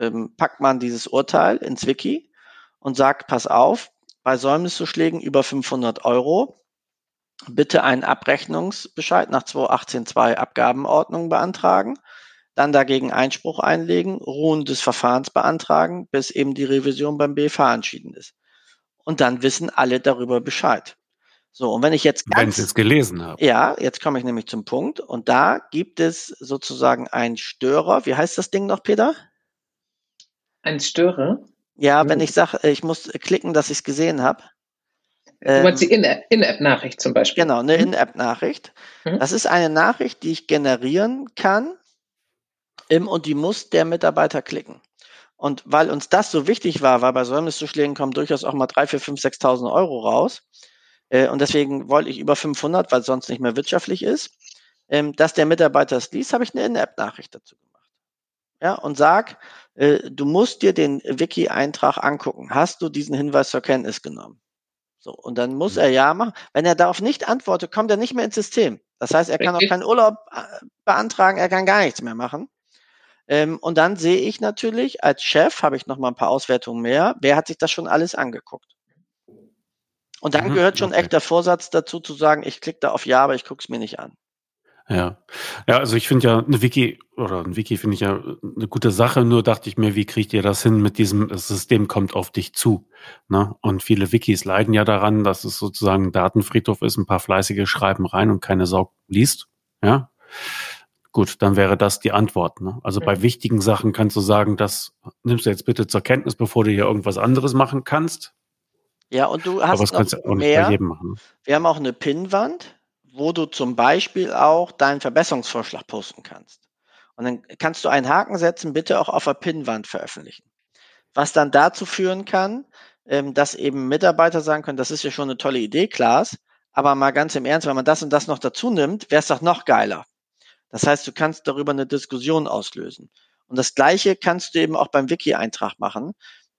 ähm, packt man dieses Urteil ins Wiki und sagt, pass auf, bei Säumniszuschlägen über 500 Euro bitte einen Abrechnungsbescheid nach 218.2 Abgabenordnung beantragen, dann dagegen Einspruch einlegen, Ruhen des Verfahrens beantragen, bis eben die Revision beim BFH entschieden ist. Und dann wissen alle darüber Bescheid. So, und wenn ich jetzt ganz, wenn ich es gelesen habe. Ja, jetzt komme ich nämlich zum Punkt. Und da gibt es sozusagen einen Störer. Wie heißt das Ding noch, Peter? Ein Störer? Ja, hm. wenn ich sage, ich muss klicken, dass ich es gesehen habe. Du meinst die In-App-Nachricht zum Beispiel? Genau, eine hm. In-App-Nachricht. Hm. Das ist eine Nachricht, die ich generieren kann und die muss der Mitarbeiter klicken. Und weil uns das so wichtig war, weil bei Säumniszuschlägen kommen durchaus auch mal 3, 4, 5, 6.000 Euro raus, äh, und deswegen wollte ich über 500, weil es sonst nicht mehr wirtschaftlich ist, ähm, dass der Mitarbeiter es liest, habe ich eine In-App-Nachricht dazu gemacht. Ja, und sag, äh, du musst dir den Wiki-Eintrag angucken. Hast du diesen Hinweis zur Kenntnis genommen? So, und dann muss er ja machen. Wenn er darauf nicht antwortet, kommt er nicht mehr ins System. Das heißt, er kann auch keinen Urlaub äh, beantragen, er kann gar nichts mehr machen. Ähm, und dann sehe ich natürlich, als Chef habe ich noch mal ein paar Auswertungen mehr. Wer hat sich das schon alles angeguckt? Und dann mhm, gehört schon okay. echt der Vorsatz dazu zu sagen, ich klicke da auf Ja, aber ich gucke es mir nicht an. Ja, ja, also ich finde ja eine Wiki oder ein Wiki finde ich ja eine gute Sache. Nur dachte ich mir, wie kriegt ihr das hin mit diesem das System kommt auf dich zu? Ne? Und viele Wikis leiden ja daran, dass es sozusagen ein Datenfriedhof ist, ein paar fleißige schreiben rein und keine Sau liest. Ja, gut, dann wäre das die Antwort. Ne? Also mhm. bei wichtigen Sachen kannst du sagen, das nimmst du jetzt bitte zur Kenntnis, bevor du hier irgendwas anderes machen kannst. Ja, und du hast auch mehr. Machen? Wir haben auch eine Pinnwand, wo du zum Beispiel auch deinen Verbesserungsvorschlag posten kannst. Und dann kannst du einen Haken setzen, bitte auch auf der Pinnwand veröffentlichen. Was dann dazu führen kann, ähm, dass eben Mitarbeiter sagen können, das ist ja schon eine tolle Idee, Klaas, aber mal ganz im Ernst, wenn man das und das noch dazu nimmt, wäre es doch noch geiler. Das heißt, du kannst darüber eine Diskussion auslösen. Und das Gleiche kannst du eben auch beim Wiki-Eintrag machen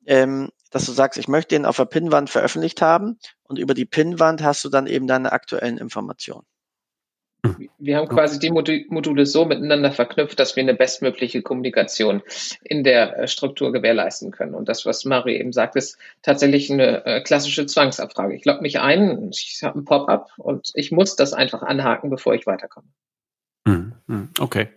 ähm, dass du sagst, ich möchte den auf der Pinnwand veröffentlicht haben und über die Pinnwand hast du dann eben deine aktuellen Informationen. Wir haben quasi die Module so miteinander verknüpft, dass wir eine bestmögliche Kommunikation in der äh, Struktur gewährleisten können. Und das, was Mario eben sagt, ist tatsächlich eine äh, klassische Zwangsabfrage. Ich logge mich ein, ich habe ein Pop-up und ich muss das einfach anhaken, bevor ich weiterkomme. Hm, hm, okay.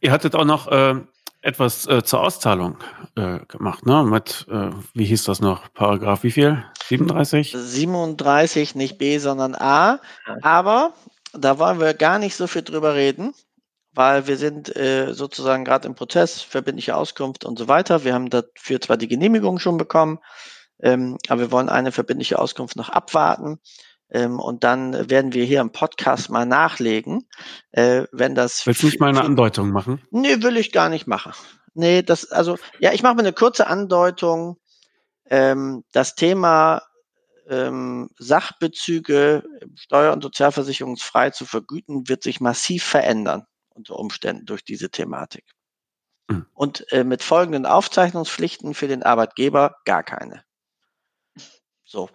Ihr hattet auch noch äh, etwas äh, zur Auszahlung äh, gemacht, ne? Mit, äh, wie hieß das noch? Paragraph wie viel? 37? 37, nicht B, sondern A. Aber da wollen wir gar nicht so viel drüber reden, weil wir sind äh, sozusagen gerade im Prozess, verbindliche Auskunft und so weiter. Wir haben dafür zwar die Genehmigung schon bekommen, ähm, aber wir wollen eine verbindliche Auskunft noch abwarten. Ähm, und dann werden wir hier im Podcast mal nachlegen, äh, wenn das. Willst du nicht mal eine Andeutung machen? Nee, will ich gar nicht machen. Nee, das, also, ja, ich mache mal eine kurze Andeutung. Ähm, das Thema ähm, Sachbezüge steuer- und sozialversicherungsfrei zu vergüten, wird sich massiv verändern unter Umständen durch diese Thematik. Mhm. Und äh, mit folgenden Aufzeichnungspflichten für den Arbeitgeber gar keine. So,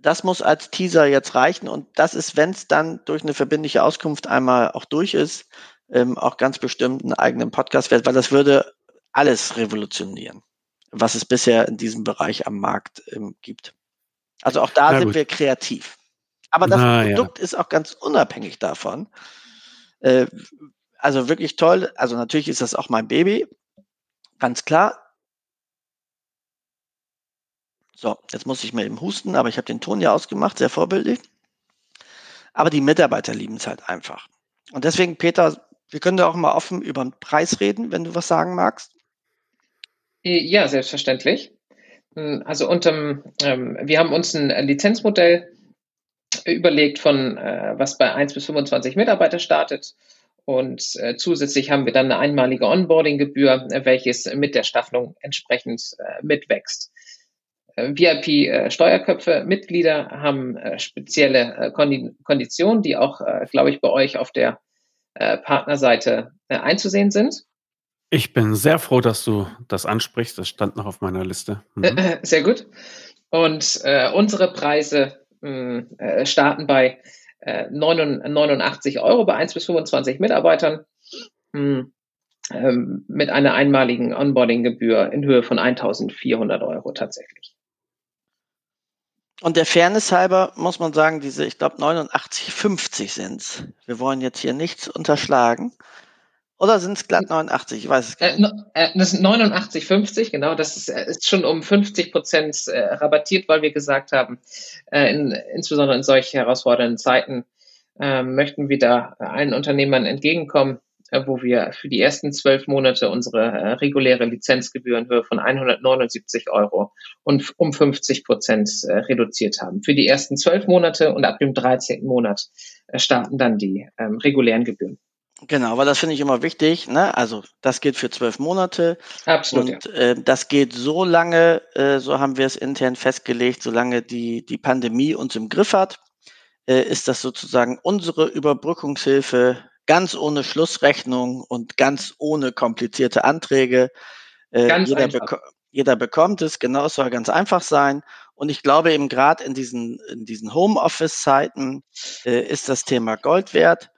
das muss als Teaser jetzt reichen und das ist, wenn es dann durch eine verbindliche Auskunft einmal auch durch ist, ähm, auch ganz bestimmt einen eigenen Podcast wert, weil das würde alles revolutionieren, was es bisher in diesem Bereich am Markt ähm, gibt. Also auch da Na sind gut. wir kreativ. Aber das Na, Produkt ja. ist auch ganz unabhängig davon. Äh, also wirklich toll. Also natürlich ist das auch mein Baby. Ganz klar. So, jetzt muss ich mir eben husten, aber ich habe den Ton ja ausgemacht, sehr vorbildlich. Aber die Mitarbeiter lieben es halt einfach. Und deswegen, Peter, wir können da auch mal offen über den Preis reden, wenn du was sagen magst. Ja, selbstverständlich. Hm, also unterm, ähm, wir haben uns ein Lizenzmodell überlegt von, äh, was bei 1 bis 25 Mitarbeiter startet. Und äh, zusätzlich haben wir dann eine einmalige Onboarding-Gebühr, äh, welches mit der Staffelung entsprechend äh, mitwächst. Äh, VIP-Steuerköpfe, Mitglieder haben äh, spezielle äh, Kondi Konditionen, die auch, äh, glaube ich, bei euch auf der äh, Partnerseite äh, einzusehen sind. Ich bin sehr froh, dass du das ansprichst. Das stand noch auf meiner Liste. Mhm. Sehr gut. Und äh, unsere Preise mh, äh, starten bei äh, 89 Euro bei 1 bis 25 Mitarbeitern mh, ähm, mit einer einmaligen Onboarding-Gebühr in Höhe von 1400 Euro tatsächlich. Und der Fairness halber muss man sagen, diese, ich glaube, 89,50 sind Wir wollen jetzt hier nichts unterschlagen. Oder sind es glatt 89? Ich weiß es gar nicht. Äh, äh, das sind 89,50, genau. Das ist, äh, ist, schon um 50 Prozent äh, rabattiert, weil wir gesagt haben, äh, in, insbesondere in solch herausfordernden Zeiten äh, möchten wir da allen Unternehmern entgegenkommen, wo wir für die ersten zwölf Monate unsere reguläre Lizenzgebühr in Höhe von 179 Euro und um 50 Prozent reduziert haben. Für die ersten zwölf Monate und ab dem 13. Monat starten dann die ähm, regulären Gebühren. Genau, weil das finde ich immer wichtig. Ne? Also das geht für zwölf Monate. Absolut. Und äh, das geht so lange, äh, so haben wir es intern festgelegt, solange die, die Pandemie uns im Griff hat, äh, ist das sozusagen unsere Überbrückungshilfe, ganz ohne Schlussrechnung und ganz ohne komplizierte Anträge. Äh, ganz jeder, beko jeder bekommt es, genau, es soll ganz einfach sein. Und ich glaube eben gerade in diesen, in diesen Homeoffice-Zeiten äh, ist das Thema Gold wert.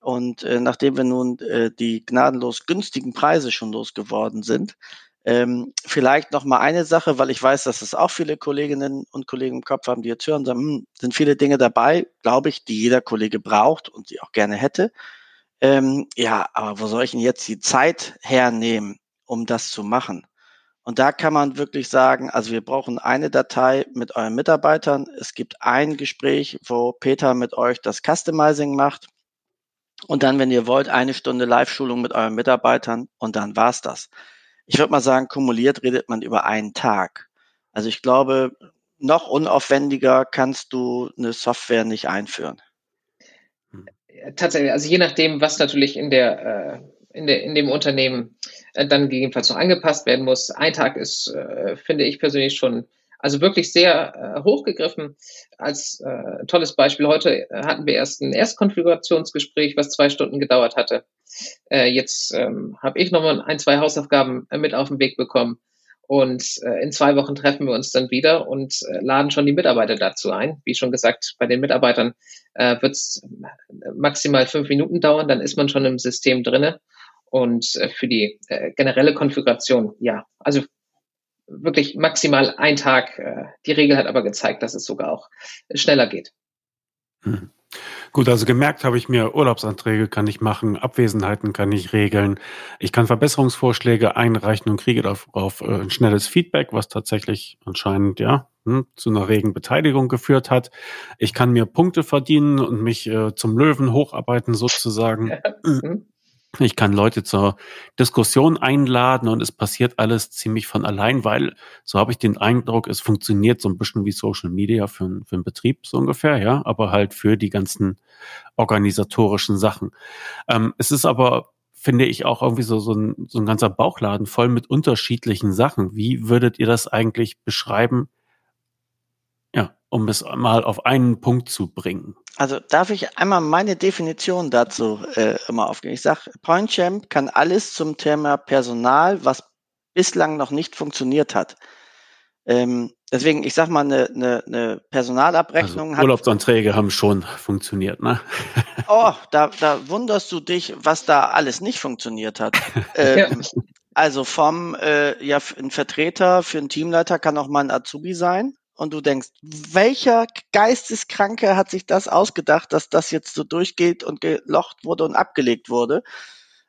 Und äh, nachdem wir nun äh, die gnadenlos günstigen Preise schon losgeworden sind, ähm, vielleicht noch mal eine Sache, weil ich weiß, dass es auch viele Kolleginnen und Kollegen im Kopf haben, die jetzt hören, sagen, hm, sind viele Dinge dabei, glaube ich, die jeder Kollege braucht und sie auch gerne hätte. Ähm, ja, aber wo soll ich denn jetzt die Zeit hernehmen, um das zu machen? Und da kann man wirklich sagen, also wir brauchen eine Datei mit euren Mitarbeitern. Es gibt ein Gespräch, wo Peter mit euch das Customizing macht. Und dann, wenn ihr wollt, eine Stunde Live-Schulung mit euren Mitarbeitern und dann war's das. Ich würde mal sagen, kumuliert redet man über einen Tag. Also ich glaube, noch unaufwendiger kannst du eine Software nicht einführen. Tatsächlich, also je nachdem, was natürlich in der, äh, in der in dem Unternehmen äh, dann gegebenenfalls noch angepasst werden muss. Ein Tag ist, äh, finde ich persönlich schon also wirklich sehr hochgegriffen. Als tolles Beispiel, heute hatten wir erst ein Erstkonfigurationsgespräch, was zwei Stunden gedauert hatte. Jetzt ähm, habe ich nochmal ein, zwei Hausaufgaben mit auf den Weg bekommen. Und äh, in zwei Wochen treffen wir uns dann wieder und äh, laden schon die Mitarbeiter dazu ein. Wie schon gesagt, bei den Mitarbeitern äh, wird es maximal fünf Minuten dauern, dann ist man schon im System drinne. Und äh, für die äh, generelle Konfiguration, ja, also wirklich maximal ein Tag. Äh, die Regel hat aber gezeigt, dass es sogar auch schneller geht. Hm. Gut, also gemerkt habe ich mir, Urlaubsanträge kann ich machen, Abwesenheiten kann ich regeln. Ich kann Verbesserungsvorschläge einreichen und kriege darauf äh, ein schnelles Feedback, was tatsächlich anscheinend ja hm, zu einer regen Beteiligung geführt hat. Ich kann mir Punkte verdienen und mich äh, zum Löwen hocharbeiten sozusagen. Ich kann Leute zur Diskussion einladen und es passiert alles ziemlich von allein, weil so habe ich den Eindruck, es funktioniert so ein bisschen wie Social Media für, für einen Betrieb so ungefähr, ja, aber halt für die ganzen organisatorischen Sachen. Ähm, es ist aber, finde ich, auch irgendwie so, so, ein, so ein ganzer Bauchladen voll mit unterschiedlichen Sachen. Wie würdet ihr das eigentlich beschreiben? Ja, um es mal auf einen Punkt zu bringen. Also darf ich einmal meine Definition dazu äh, immer aufgeben. Ich sage, PointChamp kann alles zum Thema Personal, was bislang noch nicht funktioniert hat. Ähm, deswegen, ich sag mal, eine, eine, eine Personalabrechnung also Urlaubsanträge hat, haben schon funktioniert, ne? oh, da, da wunderst du dich, was da alles nicht funktioniert hat. ähm, also vom, äh, ja, ein Vertreter für einen Teamleiter kann auch mal ein Azubi sein und du denkst, welcher Geisteskranke hat sich das ausgedacht, dass das jetzt so durchgeht und gelocht wurde und abgelegt wurde?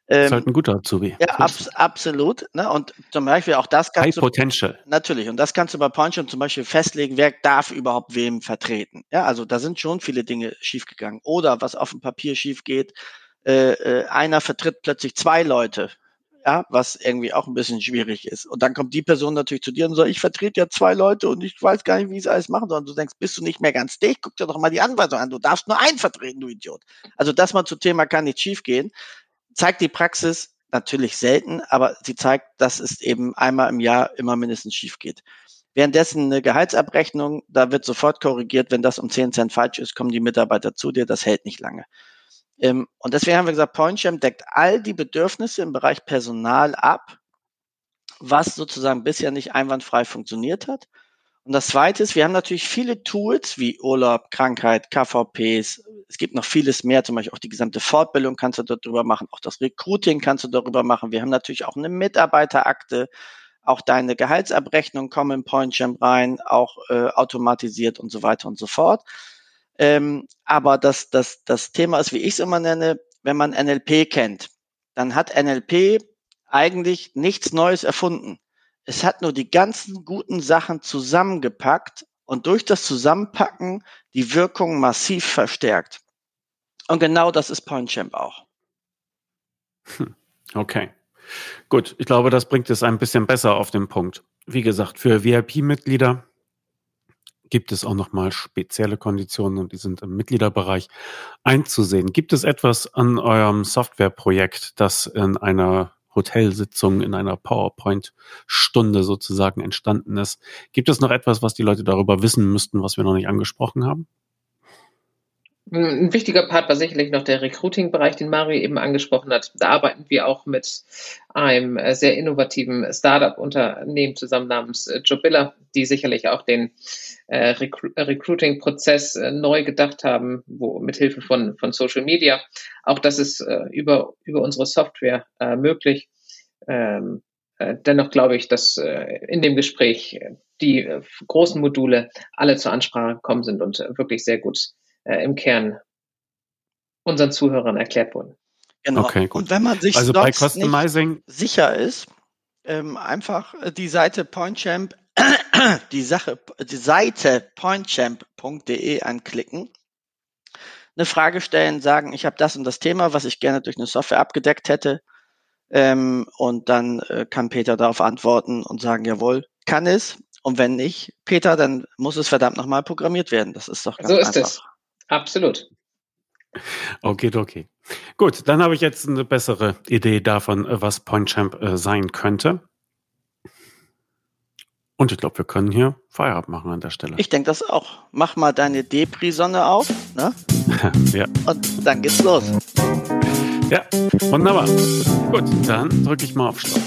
Ähm, ist halt ein guter Azubi. Ja, abs absolut. Ne? Und zum Beispiel auch das kannst High du, Potential. Natürlich. Und das kannst du bei Poncho zum Beispiel festlegen, wer darf überhaupt wem vertreten. Ja, also da sind schon viele Dinge schiefgegangen. Oder was auf dem Papier schief geht, äh, äh, einer vertritt plötzlich zwei Leute ja, was irgendwie auch ein bisschen schwierig ist. Und dann kommt die Person natürlich zu dir und sagt, ich vertrete ja zwei Leute und ich weiß gar nicht, wie ich es alles machen soll. Und du denkst, bist du nicht mehr ganz dicht? Guck dir doch mal die Anweisung an. Du darfst nur einen vertreten, du Idiot. Also das mal zu Thema kann nicht schiefgehen. Zeigt die Praxis natürlich selten, aber sie zeigt, dass es eben einmal im Jahr immer mindestens schief geht. Währenddessen eine Gehaltsabrechnung, da wird sofort korrigiert, wenn das um 10 Cent falsch ist, kommen die Mitarbeiter zu dir, das hält nicht lange. Ähm, und deswegen haben wir gesagt, PointChamp deckt all die Bedürfnisse im Bereich Personal ab, was sozusagen bisher nicht einwandfrei funktioniert hat. Und das Zweite ist, wir haben natürlich viele Tools wie Urlaub, Krankheit, KVPs. Es gibt noch vieles mehr, zum Beispiel auch die gesamte Fortbildung kannst du darüber machen, auch das Recruiting kannst du darüber machen. Wir haben natürlich auch eine Mitarbeiterakte, auch deine Gehaltsabrechnung kommen in PointChamp rein, auch äh, automatisiert und so weiter und so fort. Ähm, aber das, das, das Thema ist, wie ich es immer nenne, wenn man NLP kennt, dann hat NLP eigentlich nichts Neues erfunden. Es hat nur die ganzen guten Sachen zusammengepackt und durch das Zusammenpacken die Wirkung massiv verstärkt. Und genau das ist PointChamp auch. Hm, okay. Gut, ich glaube, das bringt es ein bisschen besser auf den Punkt. Wie gesagt, für VIP-Mitglieder gibt es auch nochmal spezielle Konditionen und die sind im Mitgliederbereich einzusehen. Gibt es etwas an eurem Softwareprojekt, das in einer Hotelsitzung, in einer PowerPoint-Stunde sozusagen entstanden ist? Gibt es noch etwas, was die Leute darüber wissen müssten, was wir noch nicht angesprochen haben? Ein wichtiger Part war sicherlich noch der Recruiting-Bereich, den Mario eben angesprochen hat. Da arbeiten wir auch mit einem äh, sehr innovativen Startup-Unternehmen zusammen namens äh, Jobilla, die sicherlich auch den äh, Recru Recruiting-Prozess neu gedacht haben, wo mit Hilfe von, von Social Media. Auch das ist über, über unsere Software möglich. Ähm, dennoch glaube ich, dass in dem Gespräch die großen Module alle zur Ansprache gekommen sind und wirklich sehr gut äh, im Kern unseren Zuhörern erklärt wurden. Genau. Okay, gut. Und wenn man sich also bei Customizing sicher ist, ähm, einfach äh, die Seite PointChamp, die Sache, die Seite pointchamp.de anklicken, eine Frage stellen, sagen, ich habe das und das Thema, was ich gerne durch eine Software abgedeckt hätte, ähm, und dann äh, kann Peter darauf antworten und sagen, jawohl, kann es. Und wenn nicht, Peter, dann muss es verdammt nochmal programmiert werden. Das ist doch ganz so ist einfach. es. Absolut. Okay, okay. Gut, dann habe ich jetzt eine bessere Idee davon, äh, was PointChamp äh, sein könnte. Und ich glaube, wir können hier Feierabend machen an der Stelle. Ich denke das auch. Mach mal deine Depri-Sonne auf, ne? ja. Und dann geht's los. Ja, wunderbar. Gut, dann drücke ich mal auf Stopp.